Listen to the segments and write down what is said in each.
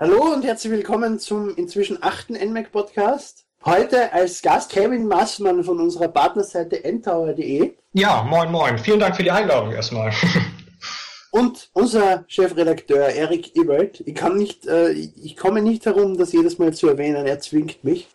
Hallo und herzlich willkommen zum inzwischen achten NMAC Podcast. Heute als Gast Kevin Massmann von unserer Partnerseite ntower.de. Ja, moin moin. Vielen Dank für die Einladung erstmal. und unser Chefredakteur Erik Ebert. Ich kann nicht, äh, ich komme nicht herum, das jedes Mal zu erwähnen. Er zwingt mich.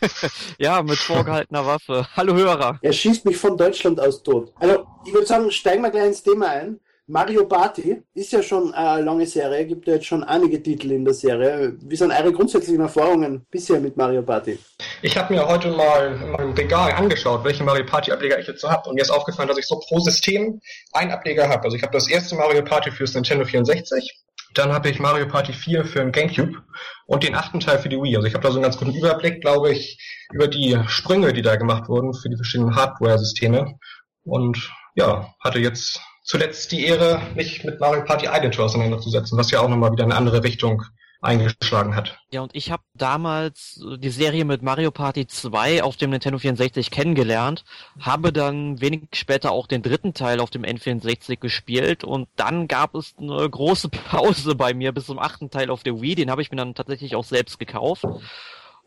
ja, mit vorgehaltener Waffe. Hallo Hörer. Er schießt mich von Deutschland aus tot. Also, ich würde sagen, steigen wir gleich ins Thema ein. Mario Party ist ja schon eine lange Serie, gibt ja jetzt schon einige Titel in der Serie. Wie sind eure grundsätzlichen Erfahrungen bisher mit Mario Party? Ich habe mir heute mal in meinem Regal angeschaut, welche Mario Party Ableger ich jetzt so habe und mir ist aufgefallen, dass ich so pro System einen Ableger habe. Also ich habe das erste Mario Party fürs Nintendo 64, dann habe ich Mario Party 4 für den GameCube und den achten Teil für die Wii. Also ich habe da so einen ganz guten Überblick, glaube ich, über die Sprünge, die da gemacht wurden für die verschiedenen Hardware-Systeme. Und ja, hatte jetzt zuletzt die Ehre, mich mit Mario Party Island auseinanderzusetzen, was ja auch nochmal wieder eine andere Richtung eingeschlagen hat. Ja, und ich habe damals die Serie mit Mario Party 2 auf dem Nintendo 64 kennengelernt, habe dann wenig später auch den dritten Teil auf dem N64 gespielt und dann gab es eine große Pause bei mir bis zum achten Teil auf der Wii, den habe ich mir dann tatsächlich auch selbst gekauft.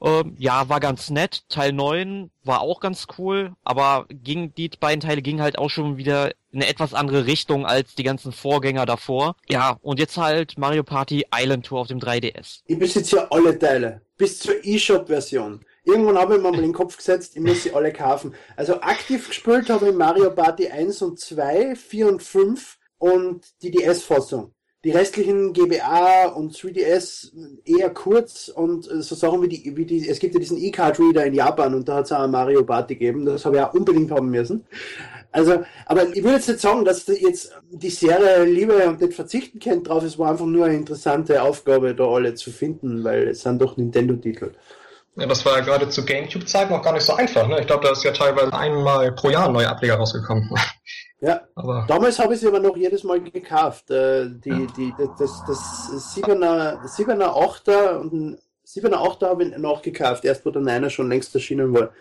Ähm, ja, war ganz nett. Teil 9 war auch ganz cool, aber ging, die beiden Teile gingen halt auch schon wieder in eine etwas andere Richtung als die ganzen Vorgänger davor. Ja, und jetzt halt Mario Party Island Tour auf dem 3DS. Ich besitze ja alle Teile, bis zur eShop-Version. Irgendwann habe ich mir mal in den Kopf gesetzt, ich muss sie alle kaufen. Also aktiv gespielt habe ich Mario Party 1 und 2, 4 und 5 und die DS-Fassung. Die restlichen GBA und 3DS eher kurz und äh, so Sachen wie die, wie die, es gibt ja diesen E-Card-Reader in Japan und da hat es auch Mario Party gegeben, das habe ich auch unbedingt haben müssen. Also, aber ich würde jetzt nicht sagen, dass jetzt die Serie Liebe und nicht verzichten kennt drauf, es war einfach nur eine interessante Aufgabe, da alle zu finden, weil es sind doch Nintendo-Titel. Ja, das war ja gerade zu GameCube-Zeiten noch gar nicht so einfach. Ne? Ich glaube, da ist ja teilweise einmal pro Jahr ein neuer Ableger rausgekommen. Ja, aber damals habe ich sie aber noch jedes Mal gekauft. Äh, die, ja. die, das, das 7er, 7er 8er und 7er 8er habe ich noch gekauft, erst wo der 9er schon längst erschienen war.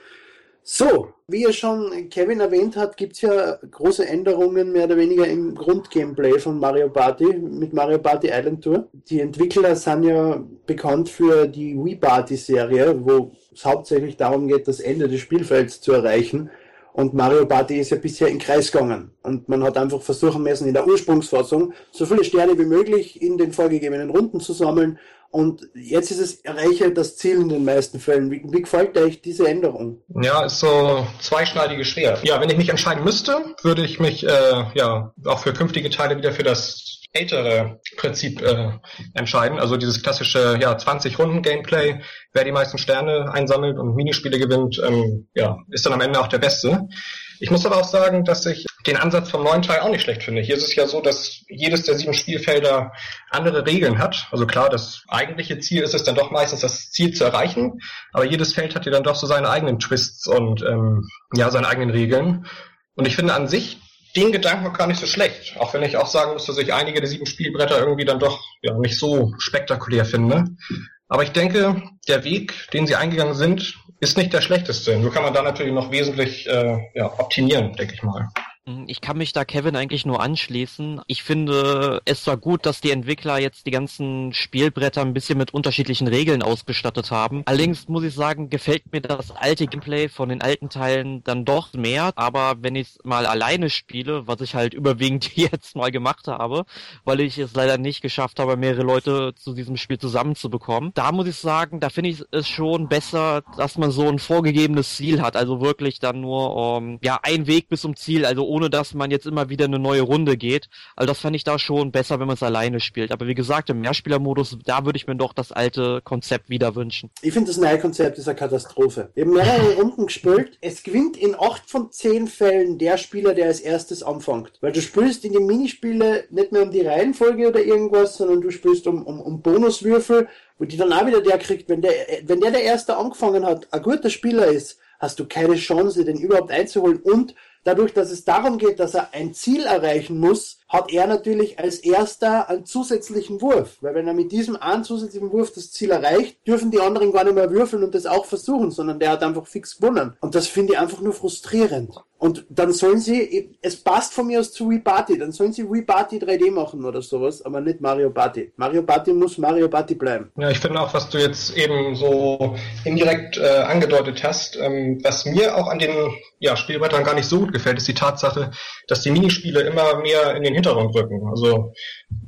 So, wie er schon Kevin erwähnt hat, gibt es ja große Änderungen mehr oder weniger im Grundgameplay von Mario Party mit Mario Party Island Tour. Die Entwickler sind ja bekannt für die Wii Party Serie, wo es hauptsächlich darum geht, das Ende des Spielfelds zu erreichen. Und Mario Party ist ja bisher in Kreis gegangen. Und man hat einfach versuchen müssen, in der Ursprungsfassung so viele Sterne wie möglich in den vorgegebenen Runden zu sammeln. Und jetzt ist es erreiche das Ziel in den meisten Fällen. Wie, wie gefällt euch diese Änderung? Ja, ist so zweischneidiges Schwert. Ja, wenn ich mich entscheiden müsste, würde ich mich äh, ja auch für künftige Teile wieder für das ältere Prinzip äh, entscheiden. Also dieses klassische ja 20 Runden Gameplay, wer die meisten Sterne einsammelt und Minispiele gewinnt, ähm, ja ist dann am Ende auch der Beste. Ich muss aber auch sagen, dass ich den Ansatz vom neuen Teil auch nicht schlecht finde. Hier ist es ja so, dass jedes der sieben Spielfelder andere Regeln hat. Also klar, das eigentliche Ziel ist es dann doch meistens, das Ziel zu erreichen, aber jedes Feld hat ja dann doch so seine eigenen Twists und ähm, ja seine eigenen Regeln. Und ich finde an sich den Gedanken gar nicht so schlecht. Auch wenn ich auch sagen muss, dass ich einige der sieben Spielbretter irgendwie dann doch ja, nicht so spektakulär finde. Aber ich denke, der Weg, den sie eingegangen sind, ist nicht der schlechteste. Nur kann man da natürlich noch wesentlich äh, ja, optimieren, denke ich mal. Hm, ich kann mich da Kevin eigentlich nur anschließen. Ich finde, es war gut, dass die Entwickler jetzt die ganzen Spielbretter ein bisschen mit unterschiedlichen Regeln ausgestattet haben. Allerdings muss ich sagen, gefällt mir das alte Gameplay von den alten Teilen dann doch mehr. Aber wenn ich es mal alleine spiele, was ich halt überwiegend jetzt mal gemacht habe, weil ich es leider nicht geschafft habe, mehrere Leute zu diesem Spiel zusammenzubekommen, da muss ich sagen, da finde ich es schon besser, dass man so ein vorgegebenes Ziel hat. Also wirklich dann nur um, ja ein Weg bis zum Ziel, also ohne dass man jetzt immer wieder eine neue Runde geht. Also das fand ich da schon besser, wenn man es alleine spielt. Aber wie gesagt, im Mehrspielermodus, da würde ich mir doch das alte Konzept wieder wünschen. Ich finde, das neue Konzept ist eine Katastrophe. Wir haben mehrere Runden gespielt. Es gewinnt in acht von zehn Fällen der Spieler, der als erstes anfängt. Weil du spielst in den Minispiele nicht mehr um die Reihenfolge oder irgendwas, sondern du spielst um, um, um Bonuswürfel, wo die dann auch wieder der kriegt, wenn der, wenn der der Erste angefangen hat, ein guter Spieler ist, hast du keine Chance, den überhaupt einzuholen und dadurch, dass es darum geht, dass er ein Ziel erreichen muss, hat er natürlich als erster einen zusätzlichen Wurf. Weil wenn er mit diesem einen zusätzlichen Wurf das Ziel erreicht, dürfen die anderen gar nicht mehr würfeln und das auch versuchen, sondern der hat einfach fix gewonnen. Und das finde ich einfach nur frustrierend. Und dann sollen sie, es passt von mir aus zu Wii Party, dann sollen sie Wii Party 3D machen oder sowas, aber nicht Mario Party. Mario Party muss Mario Party bleiben. Ja, ich finde auch, was du jetzt eben so indirekt äh, angedeutet hast, ähm, was mir auch an den ja, Spielbrettern gar nicht so gut gefällt, ist die Tatsache, dass die Minispiele immer mehr in den Hintergrund rücken. Also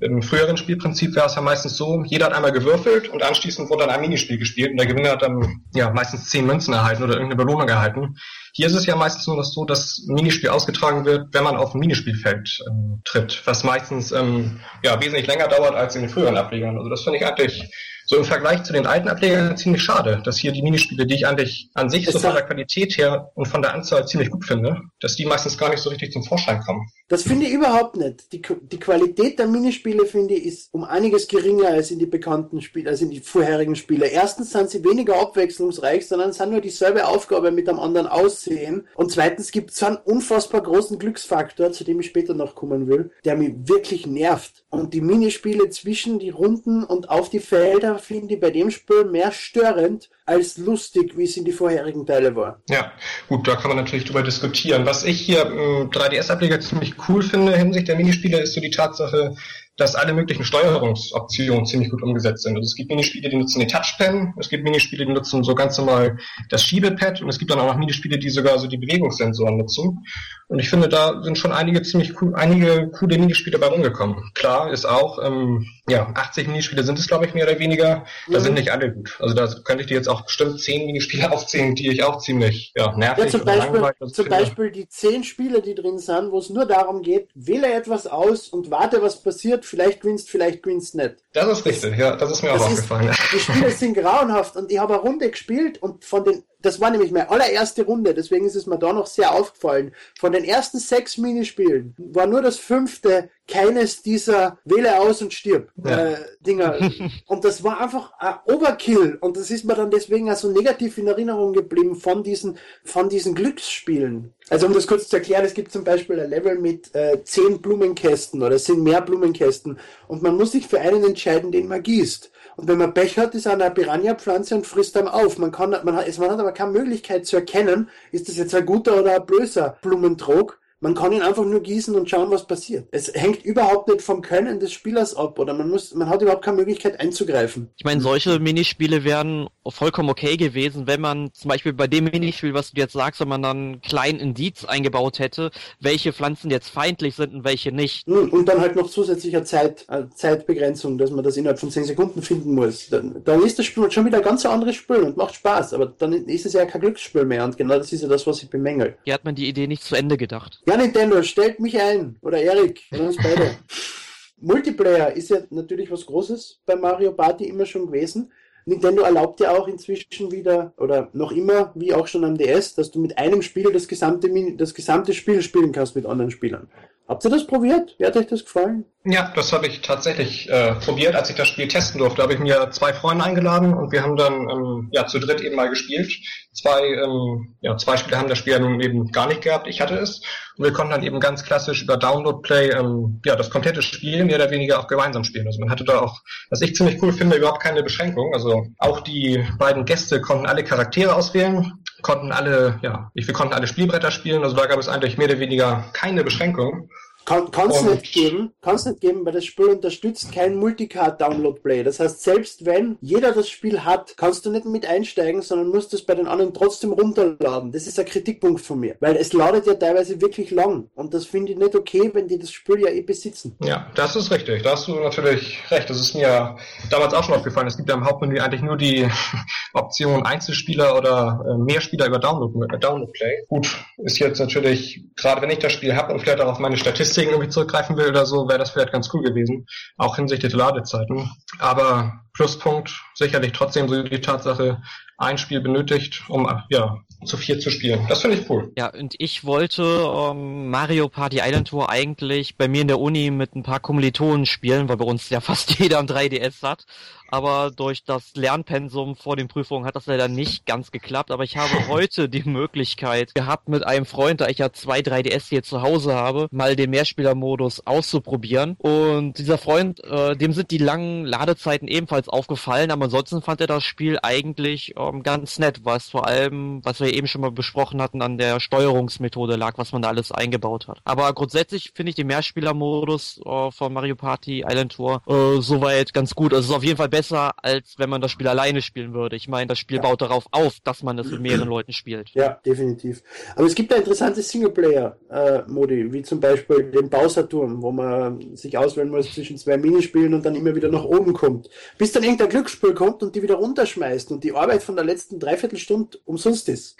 im früheren Spielprinzip wäre es ja meistens so, jeder hat einmal gewürfelt und anschließend wurde dann ein Minispiel gespielt und der Gewinner hat dann ja meistens zehn Münzen erhalten oder irgendeine Belohnung erhalten. Hier ist es ja meistens nur so, dass Minispiel ausgetragen wird, wenn man auf ein Minispielfeld ähm, tritt, was meistens ähm, ja wesentlich länger dauert als in den früheren Ablegern. Also das finde ich eigentlich so im Vergleich zu den alten Ablegern ziemlich schade, dass hier die Minispiele, die ich eigentlich an sich so von der Qualität her und von der Anzahl ziemlich gut finde, dass die meistens gar nicht so richtig zum Vorschein kommen. Das finde ich überhaupt nicht. Die, die Qualität der Minispiele, finde ich, ist um einiges geringer als in die bekannten Spiele, als in die vorherigen Spiele. Erstens sind sie weniger abwechslungsreich, sondern sind nur dieselbe Aufgabe mit einem anderen Aussehen. Und zweitens gibt es so einen unfassbar großen Glücksfaktor, zu dem ich später noch kommen will, der mich wirklich nervt. Und die Minispiele zwischen die Runden und auf die Felder finde ich bei dem Spiel mehr störend als lustig, wie es in die vorherigen Teile war. Ja, gut, da kann man natürlich drüber diskutieren. Was ich hier im 3DS-Ableger ziemlich cool finde hinsichtlich der Minispiele, ist so die Tatsache, dass alle möglichen Steuerungsoptionen ziemlich gut umgesetzt sind. Also es gibt Minispiele, die nutzen den Touchpen, es gibt Minispiele, die nutzen so ganz normal das Schiebepad und es gibt dann auch noch Minispiele, die sogar so die Bewegungssensoren nutzen. Und ich finde, da sind schon einige ziemlich cool, einige coole Minispiele bei rumgekommen. Klar ist auch, ähm, ja, 80 Minispiele sind es, glaube ich, mehr oder weniger. Da mhm. sind nicht alle gut. Also da könnte ich dir jetzt auch bestimmt 10 Minispiele aufzählen, die ich auch ziemlich ja, nervig ja, zum Beispiel, zum Beispiel die 10 Spiele, die drin sind, wo es nur darum geht, wähle etwas aus und warte, was passiert vielleicht gewinnst, vielleicht gewinnst nicht. Das ist richtig, ja, das ist mir das auch aufgefallen. Ist, die Spiele sind grauenhaft und ich habe eine Runde gespielt und von den, das war nämlich meine allererste Runde, deswegen ist es mir da noch sehr aufgefallen. Von den ersten sechs Minispielen war nur das fünfte keines dieser wähle aus und stirb ja. äh, Dinger. und das war einfach ein Overkill und das ist mir dann deswegen also negativ in Erinnerung geblieben von diesen, von diesen Glücksspielen. Also um das kurz zu erklären, es gibt zum Beispiel ein Level mit äh, zehn Blumenkästen oder es sind mehr Blumenkästen und man muss sich für einen entscheiden, den man gießt. Und wenn man Pech hat, ist eine Piranha-Pflanze und frisst einem auf. Man kann, man hat, man hat aber keine Möglichkeit zu erkennen, ist das jetzt ein guter oder ein böser Blumentrog. Man kann ihn einfach nur gießen und schauen, was passiert. Es hängt überhaupt nicht vom Können des Spielers ab oder man muss, man hat überhaupt keine Möglichkeit einzugreifen. Ich meine, solche Minispiele wären vollkommen okay gewesen, wenn man zum Beispiel bei dem Minispiel, was du jetzt sagst, wenn man dann einen kleinen Indiz eingebaut hätte, welche Pflanzen jetzt feindlich sind und welche nicht. Und dann halt noch zusätzlicher Zeit, äh, Zeitbegrenzung, dass man das innerhalb von 10 Sekunden finden muss. Dann, dann ist das Spiel schon wieder ein ganz anderes Spiel und macht Spaß, aber dann ist es ja kein Glücksspiel mehr und genau das ist ja das, was ich bemängel. Hier hat man die Idee nicht zu Ende gedacht. Ja, Nintendo, stellt mich ein. Oder Erik, oder uns beide. Multiplayer ist ja natürlich was Großes bei Mario Party immer schon gewesen. Nintendo erlaubt ja auch inzwischen wieder, oder noch immer, wie auch schon am DS, dass du mit einem Spiel das gesamte, das gesamte Spiel spielen kannst mit anderen Spielern. Habt ihr das probiert? Wie hat euch das gefallen? Ja, das habe ich tatsächlich äh, probiert, als ich das Spiel testen durfte. Habe ich mir zwei Freunde eingeladen und wir haben dann ähm, ja zu dritt eben mal gespielt. Zwei, ähm, ja, zwei Spieler haben das Spiel ja nun eben gar nicht gehabt. Ich hatte es und wir konnten dann eben ganz klassisch über Download Play ähm, ja das komplette Spiel mehr oder weniger auch gemeinsam spielen. Also man hatte da auch, was ich ziemlich cool finde, überhaupt keine Beschränkung. Also auch die beiden Gäste konnten alle Charaktere auswählen konnten alle, ja, wir konnten alle Spielbretter spielen, also da gab es eigentlich mehr oder weniger keine Beschränkung. Kann es nicht geben, kann es nicht geben, weil das Spiel unterstützt kein Multicard-Download-Play. Das heißt, selbst wenn jeder das Spiel hat, kannst du nicht mit einsteigen, sondern musst es bei den anderen trotzdem runterladen. Das ist ein Kritikpunkt von mir, weil es ladet ja teilweise wirklich lang und das finde ich nicht okay, wenn die das Spiel ja eh besitzen. Ja, das ist richtig. Da hast du natürlich recht. Das ist mir damals auch schon aufgefallen. Es gibt ja im Hauptmenü eigentlich nur die Option Einzelspieler oder äh, Mehrspieler über Download-Play. Download Gut, ist jetzt natürlich, gerade wenn ich das Spiel habe und vielleicht auch auf meine Statistik Statistiken irgendwie zurückgreifen will oder so, wäre das vielleicht ganz cool gewesen, auch hinsichtlich der Ladezeiten. Aber Pluspunkt sicherlich trotzdem so die Tatsache, ein Spiel benötigt, um ja zu vier zu spielen. Das finde ich cool. Ja, und ich wollte ähm, Mario Party Island Tour eigentlich bei mir in der Uni mit ein paar Kommilitonen spielen, weil bei uns ja fast jeder am 3DS hat. Aber durch das Lernpensum vor den Prüfungen hat das leider nicht ganz geklappt. Aber ich habe heute die Möglichkeit gehabt, mit einem Freund, da ich ja zwei 3DS hier zu Hause habe, mal den Mehrspielermodus auszuprobieren. Und dieser Freund, äh, dem sind die langen Ladezeiten ebenfalls aufgefallen, aber ansonsten fand er das Spiel eigentlich ähm, ganz nett, was vor allem, was wir eben schon mal besprochen hatten, an der Steuerungsmethode lag, was man da alles eingebaut hat. Aber grundsätzlich finde ich den Mehrspielermodus äh, von Mario Party Island Tour äh, soweit ganz gut. Also es ist auf jeden Fall besser, als wenn man das Spiel alleine spielen würde. Ich meine, das Spiel ja. baut darauf auf, dass man es mit mehreren Leuten spielt. Ja, definitiv. Aber es gibt da interessante Singleplayer-Modi, äh, wie zum Beispiel den Bowser-Turm, wo man sich auswählen muss zwischen zwei Minispielen und dann immer wieder nach oben kommt. Bis dann irgendein Glücksspiel kommt und die wieder runterschmeißt und die Arbeit von der letzten Dreiviertelstunde umsonst ist.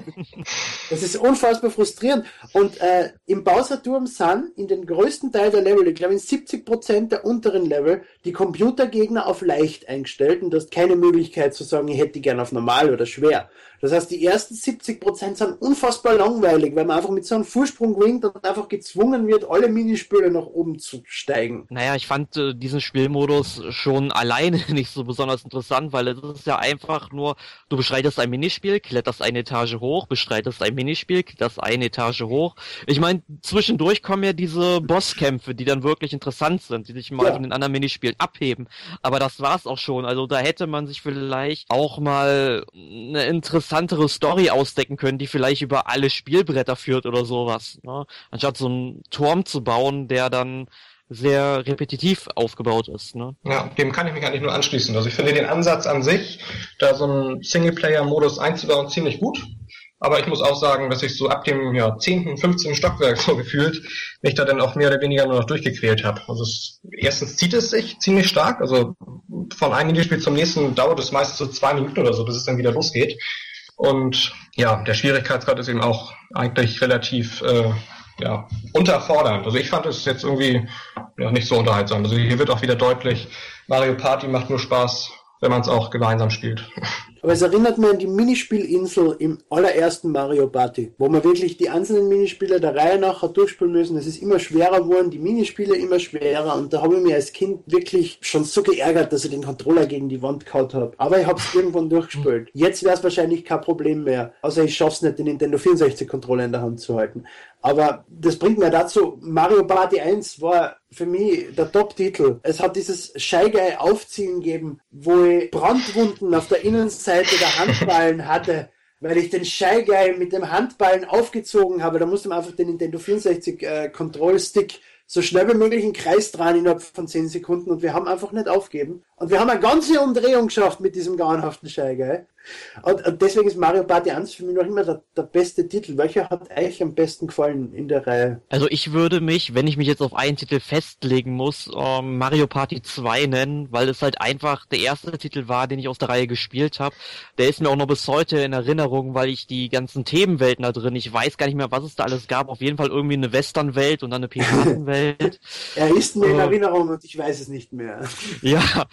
das ist unfassbar frustrierend. Und äh, im Bowser-Turm sind in den größten Teil der Level, ich glaube in 70 Prozent der unteren Level, die Computergegner auf leicht eingestellt und du hast keine Möglichkeit zu sagen, ich hätte die gerne auf normal oder schwer. Das heißt, die ersten 70 Prozent sind unfassbar langweilig, weil man einfach mit so einem Vorsprung gewinnt und einfach gezwungen wird, alle Minispiele nach oben zu steigen. Naja, ich fand äh, diesen Spielmodus schon alleine nicht so besonders interessant, weil es ist ja einfach nur, du beschreitest ein Minispiel, kletterst eine Etage hoch, bestreitest ein Minispiel, kletterst eine Etage hoch. Ich meine, zwischendurch kommen ja diese Bosskämpfe, die dann wirklich interessant sind, die sich mal ja. von den anderen Minispielen abheben. Aber das war's auch schon. Also da hätte man sich vielleicht auch mal eine interessante interessantere Story ausdecken können, die vielleicht über alle Spielbretter führt oder sowas. Ne? Anstatt so einen Turm zu bauen, der dann sehr repetitiv aufgebaut ist. Ne? Ja, dem kann ich mich eigentlich nur anschließen. Also ich finde den Ansatz an sich, da so einen Singleplayer-Modus einzubauen, ziemlich gut. Aber ich muss auch sagen, dass ich so ab dem ja, 10., 15. Stockwerk so gefühlt mich da dann auch mehr oder weniger nur noch durchgequält habe. Also es, erstens zieht es sich ziemlich stark. Also von einem Minispiel zum nächsten dauert es meistens so zwei Minuten oder so, bis es dann wieder losgeht. Und ja, der Schwierigkeitsgrad ist eben auch eigentlich relativ äh, ja, unterfordernd. Also ich fand es jetzt irgendwie ja, nicht so unterhaltsam. Also hier wird auch wieder deutlich, Mario Party macht nur Spaß, wenn man es auch gemeinsam spielt. Aber es erinnert mich an die Minispielinsel im allerersten Mario Party, wo man wirklich die einzelnen Minispiele der Reihe nach hat durchspielen müssen. Es ist immer schwerer geworden, die Minispiele immer schwerer und da habe ich mich als Kind wirklich schon so geärgert, dass ich den Controller gegen die Wand gehauen habe. Aber ich habe es irgendwann durchgespielt. Jetzt wäre es wahrscheinlich kein Problem mehr, außer ich schaffe es nicht, den Nintendo 64 Controller in der Hand zu halten. Aber das bringt mir dazu, Mario Party 1 war für mich der Top-Titel. Es hat dieses Guy Aufziehen gegeben, wo ich Brandwunden auf der Innenseite der Handballen hatte, weil ich den Guy mit dem Handballen aufgezogen habe. Da musste man einfach den Nintendo 64 äh, Control Stick so schnell wie möglich einen Kreis dran innerhalb von 10 Sekunden und wir haben einfach nicht aufgeben. Und wir haben eine ganze Umdrehung geschafft mit diesem grauenhaften Guy. Und, und, deswegen ist Mario Party 1 für mich noch immer der, der, beste Titel. Welcher hat euch am besten gefallen in der Reihe? Also ich würde mich, wenn ich mich jetzt auf einen Titel festlegen muss, ähm, Mario Party 2 nennen, weil es halt einfach der erste Titel war, den ich aus der Reihe gespielt habe. Der ist mir auch noch bis heute in Erinnerung, weil ich die ganzen Themenwelten da drin, ich weiß gar nicht mehr, was es da alles gab. Auf jeden Fall irgendwie eine Westernwelt und dann eine Piratenwelt. er ist mir in Erinnerung und ich weiß es nicht mehr. Ja.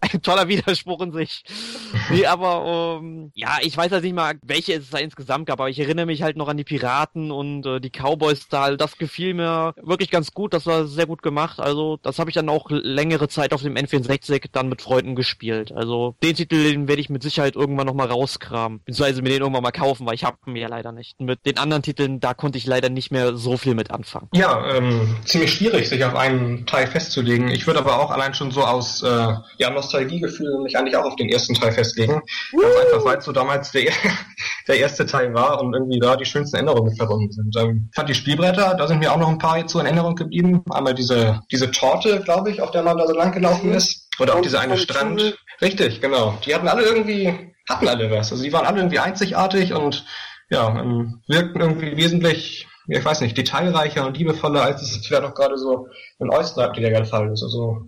Ein toller Widerspruch in sich. nee, aber um, ja, ich weiß halt nicht mal, welche es da insgesamt gab, aber ich erinnere mich halt noch an die Piraten und äh, die Cowboys da. Das gefiel mir wirklich ganz gut, das war sehr gut gemacht. Also, das habe ich dann auch längere Zeit auf dem N64 dann mit Freunden gespielt. Also, den Titel, den werde ich mit Sicherheit irgendwann nochmal rauskramen. Beziehungsweise mir den irgendwann mal kaufen, weil ich habe ihn ja leider nicht. Mit den anderen Titeln, da konnte ich leider nicht mehr so viel mit anfangen. Ja, ähm, ziemlich schwierig, sich auf einen Teil festzulegen. Ich würde aber auch allein schon so aus äh, ja, Nostalgiegefühl mich eigentlich auch auf den ersten Teil festlegen. Ganz einfach, weil es so damals der, der erste Teil war und irgendwie da die schönsten Änderungen mit verbunden sind. Ähm, fand die Spielbretter, da sind mir auch noch ein paar zu in Erinnerung geblieben. Einmal diese, diese Torte, glaube ich, auf der man da so lang gelaufen ist. Oder auch diese eine Strand. Richtig, genau. Die hatten alle irgendwie, hatten alle was. Also die waren alle irgendwie einzigartig und ja, ähm, wirkten irgendwie wesentlich ich weiß nicht, detailreicher und liebevoller, als es vielleicht auch gerade so in Oyster der Fall ist. Also,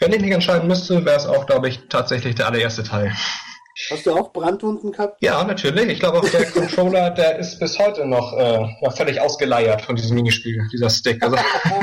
wenn ich mich entscheiden müsste, wäre es auch, glaube ich, tatsächlich der allererste Teil. Hast du auch Brandwunden gehabt? Ja, natürlich. Ich glaube auch der Controller, der ist bis heute noch, äh, noch völlig ausgeleiert von diesem Minispiel, dieser Stick. Also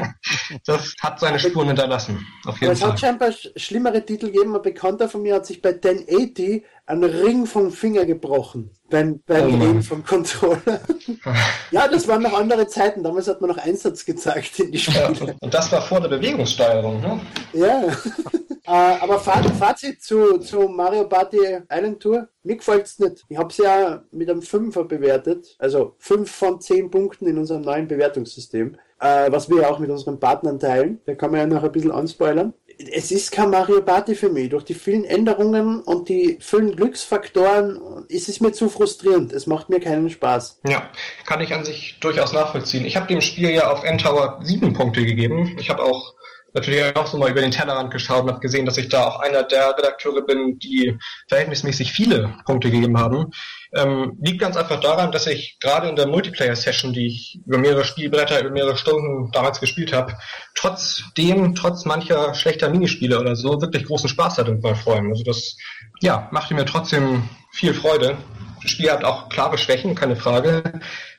das hat seine Spuren hinterlassen. Auf jeden Aber es Fall. hat scheinbar schlimmere Titel gegeben. Ein Bekannter von mir hat sich bei 1080 einen Ring vom Finger gebrochen beim, beim oh vom Controller. ja, das waren noch andere Zeiten. Damals hat man noch Einsatz gezeigt in die Spiele. Ja, und das war vor der Bewegungssteuerung, ne? Ja. äh, aber Fazit zu, zu Mario Party Island Tour. Mir gefällt es nicht. Ich habe es ja mit einem Fünfer bewertet, also 5 von 10 Punkten in unserem neuen Bewertungssystem, äh, was wir ja auch mit unseren Partnern teilen. Da kann man ja noch ein bisschen anspoilern es ist kein Mario Party für mich. Durch die vielen Änderungen und die vielen Glücksfaktoren ist es mir zu frustrierend. Es macht mir keinen Spaß. Ja, kann ich an sich durchaus nachvollziehen. Ich habe dem Spiel ja auf N-Tower sieben Punkte gegeben. Ich habe auch natürlich auch so mal über den Tellerrand geschaut und habe gesehen, dass ich da auch einer der Redakteure bin, die verhältnismäßig viele Punkte gegeben haben. Ähm, liegt ganz einfach daran, dass ich gerade in der Multiplayer-Session, die ich über mehrere Spielbretter, über mehrere Stunden damals gespielt habe, trotzdem, trotz mancher schlechter Minispiele oder so, wirklich großen Spaß hatte mit meinen Freunden. Also das, ja, machte mir trotzdem viel Freude. Das Spiel hat auch klare Schwächen, keine Frage.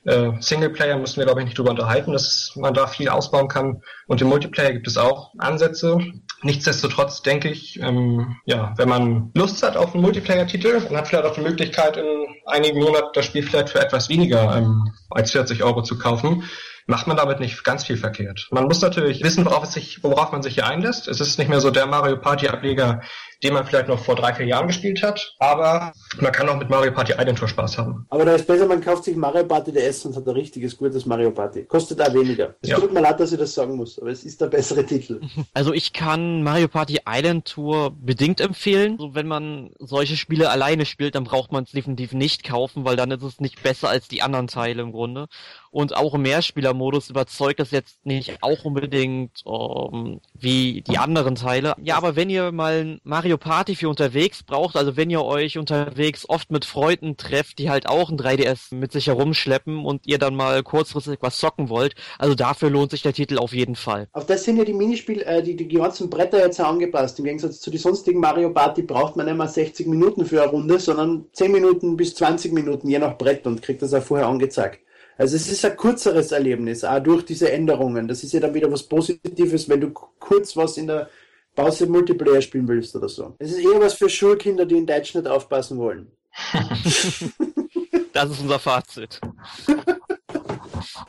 Äh, Singleplayer müssen wir, glaube ich, nicht drüber unterhalten, dass man da viel ausbauen kann. Und im Multiplayer gibt es auch Ansätze. Nichtsdestotrotz denke ich, ähm, ja, wenn man Lust hat auf einen Multiplayer-Titel und hat vielleicht auch die Möglichkeit, in einigen Monaten das Spiel vielleicht für etwas weniger ähm, als 40 Euro zu kaufen, macht man damit nicht ganz viel verkehrt. Man muss natürlich wissen, worauf, es sich, worauf man sich hier einlässt. Es ist nicht mehr so der Mario Party Ableger, den man vielleicht noch vor drei, vier Jahren gespielt hat, aber man kann auch mit Mario Party Island Tour Spaß haben. Aber da ist besser, man kauft sich Mario Party DS und hat ein richtiges, gutes Mario Party. Kostet auch weniger. Es ja. tut mir leid, dass ich das sagen muss, aber es ist der bessere Titel. Also ich kann Mario Party Island Tour bedingt empfehlen. Also wenn man solche Spiele alleine spielt, dann braucht man es definitiv nicht kaufen, weil dann ist es nicht besser als die anderen Teile im Grunde. Und auch im Mehrspielermodus überzeugt das jetzt nicht auch unbedingt um, ähm, wie die anderen Teile. Ja, aber wenn ihr mal Mario Party für unterwegs braucht, also wenn ihr euch unterwegs oft mit Freunden trefft, die halt auch ein 3DS mit sich herumschleppen und ihr dann mal kurzfristig was zocken wollt, also dafür lohnt sich der Titel auf jeden Fall. Auf das sind ja die Minispiel, äh, die, die ganzen Bretter jetzt angepasst. Im Gegensatz zu den sonstigen Mario Party braucht man nicht mal 60 Minuten für eine Runde, sondern 10 Minuten bis 20 Minuten, je nach Brett und kriegt das auch vorher angezeigt. Also es ist ein kürzeres Erlebnis, auch durch diese Änderungen. Das ist ja dann wieder was Positives, wenn du kurz was in der Pause Multiplayer spielen willst oder so. Es ist eher was für Schulkinder, die in Deutsch nicht aufpassen wollen. das ist unser Fazit.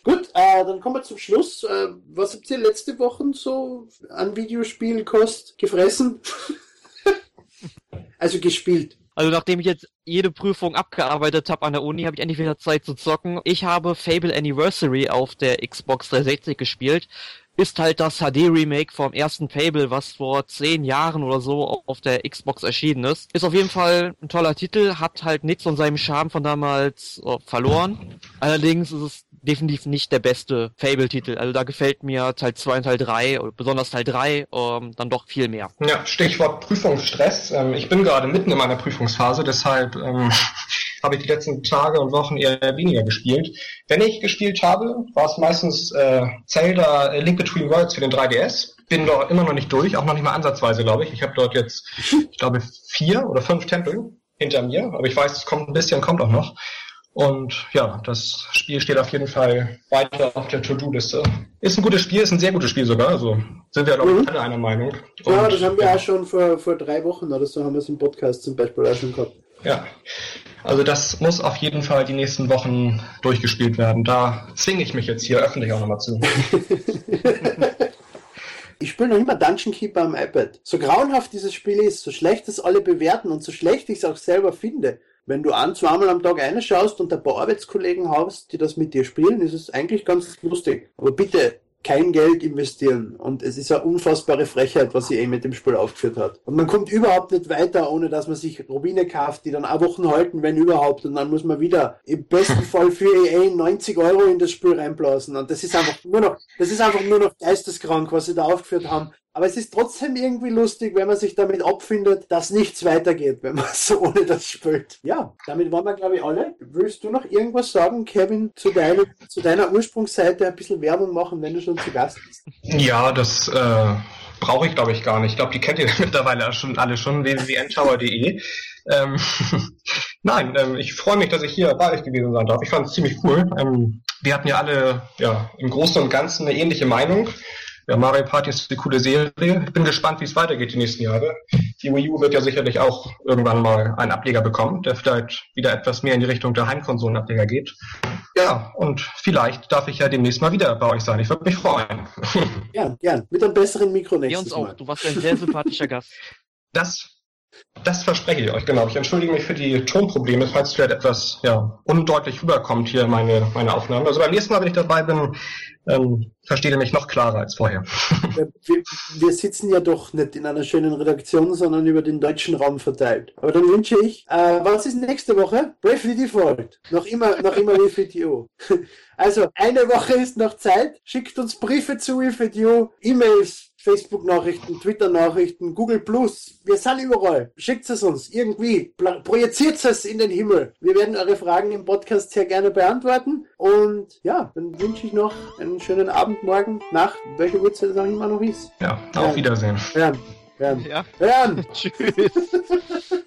Gut, äh, dann kommen wir zum Schluss. Äh, was habt ihr letzte Woche so an Videospielkost gefressen? also gespielt. Also nachdem ich jetzt jede Prüfung abgearbeitet habe an der Uni, habe ich endlich wieder Zeit zu zocken. Ich habe Fable Anniversary auf der Xbox 360 gespielt ist halt das HD-Remake vom ersten Fable, was vor zehn Jahren oder so auf der Xbox erschienen ist. Ist auf jeden Fall ein toller Titel, hat halt nichts von seinem Charme von damals oh, verloren. Allerdings ist es definitiv nicht der beste Fable-Titel. Also da gefällt mir Teil 2 und Teil 3, besonders Teil 3, ähm, dann doch viel mehr. Ja, Stichwort Prüfungsstress. Ähm, ich bin gerade mitten in meiner Prüfungsphase, deshalb ähm, habe ich die letzten Tage und Wochen eher weniger gespielt. Wenn ich gespielt habe, war es meistens äh, Zelda äh, Link Between Worlds für den 3DS. Bin doch immer noch nicht durch, auch noch nicht mal ansatzweise, glaube ich. Ich habe dort jetzt, ich glaube, vier oder fünf Tempel hinter mir, aber ich weiß, es kommt ein bisschen, kommt auch noch. Und ja, das Spiel steht auf jeden Fall weiter auf der To-Do-Liste. Ist ein gutes Spiel, ist ein sehr gutes Spiel sogar. Also sind wir, glaube ich, mhm. alle einer Meinung. Und, ja, das haben wir ja. auch schon vor, vor drei Wochen oder so haben wir es im Podcast zum Beispiel auch schon gehabt. Ja. Also das muss auf jeden Fall die nächsten Wochen durchgespielt werden. Da zwinge ich mich jetzt hier öffentlich auch nochmal zu. Ich spiele noch immer Dungeon Keeper am iPad. So grauenhaft dieses Spiel ist, so schlecht es alle bewerten und so schlecht ich es auch selber finde. Wenn du ein, zweimal am Tag reinschaust und ein paar Arbeitskollegen hast, die das mit dir spielen, ist es eigentlich ganz lustig. Aber bitte, kein Geld investieren. Und es ist eine unfassbare Frechheit, was sie eh mit dem Spiel aufgeführt hat. Und man kommt überhaupt nicht weiter, ohne dass man sich Rubine kauft, die dann auch Wochen halten, wenn überhaupt. Und dann muss man wieder im besten Fall für EA 90 Euro in das Spiel reinblasen. Und das ist einfach nur noch, das ist einfach nur noch geisteskrank, was sie da aufgeführt haben. Aber es ist trotzdem irgendwie lustig, wenn man sich damit abfindet, dass nichts weitergeht, wenn man so ohne das spielt. Ja, damit waren wir, glaube ich, alle. Willst du noch irgendwas sagen, Kevin, zu, deiner, zu deiner Ursprungsseite ein bisschen Werbung machen, wenn du schon zu Gast bist? Ja, das äh, brauche ich, glaube ich, gar nicht. Ich glaube, die kennt ihr mittlerweile schon alle schon, www.ntower.de. Ähm, Nein, ähm, ich freue mich, dass ich hier bei euch gewesen sein darf. Ich fand es ziemlich cool. Ähm, wir hatten ja alle ja, im Großen und Ganzen eine ähnliche Meinung. Ja, Mario Party ist eine coole Serie. Ich bin gespannt, wie es weitergeht die nächsten Jahre. Die Wii U wird ja sicherlich auch irgendwann mal einen Ableger bekommen, der vielleicht wieder etwas mehr in die Richtung der Heimkonsolenableger geht. Ja, und vielleicht darf ich ja demnächst mal wieder bei euch sein. Ich würde mich freuen. Gern, gern. Mit einem besseren Mikro nächstes Wir uns auch. Du warst ein sehr sympathischer Gast. Das das verspreche ich euch, genau. Ich entschuldige mich für die Tonprobleme, falls vielleicht etwas ja, undeutlich rüberkommt hier meine, meine Aufnahmen. Also beim nächsten Mal, wenn ich dabei bin, ähm, versteht ihr mich noch klarer als vorher. Wir, wir, sitzen ja doch nicht in einer schönen Redaktion, sondern über den deutschen Raum verteilt. Aber dann wünsche ich, äh, was ist nächste Woche? Bravely Default. Noch immer, noch immer WFDO. Also, eine Woche ist noch Zeit. Schickt uns Briefe zu WFDO, E-Mails, Facebook-Nachrichten, Twitter-Nachrichten, Google Plus. Wir sind überall. Schickt es uns irgendwie. Projiziert es in den Himmel. Wir werden eure Fragen im Podcast sehr gerne beantworten. Und ja, dann wünsche ich noch einen schönen Abend, morgen, Nacht, welche Uhrzeit es auch immer noch ist. Ja, auf Wiedersehen. Hören. Hören. Ja. Hören. Tschüss.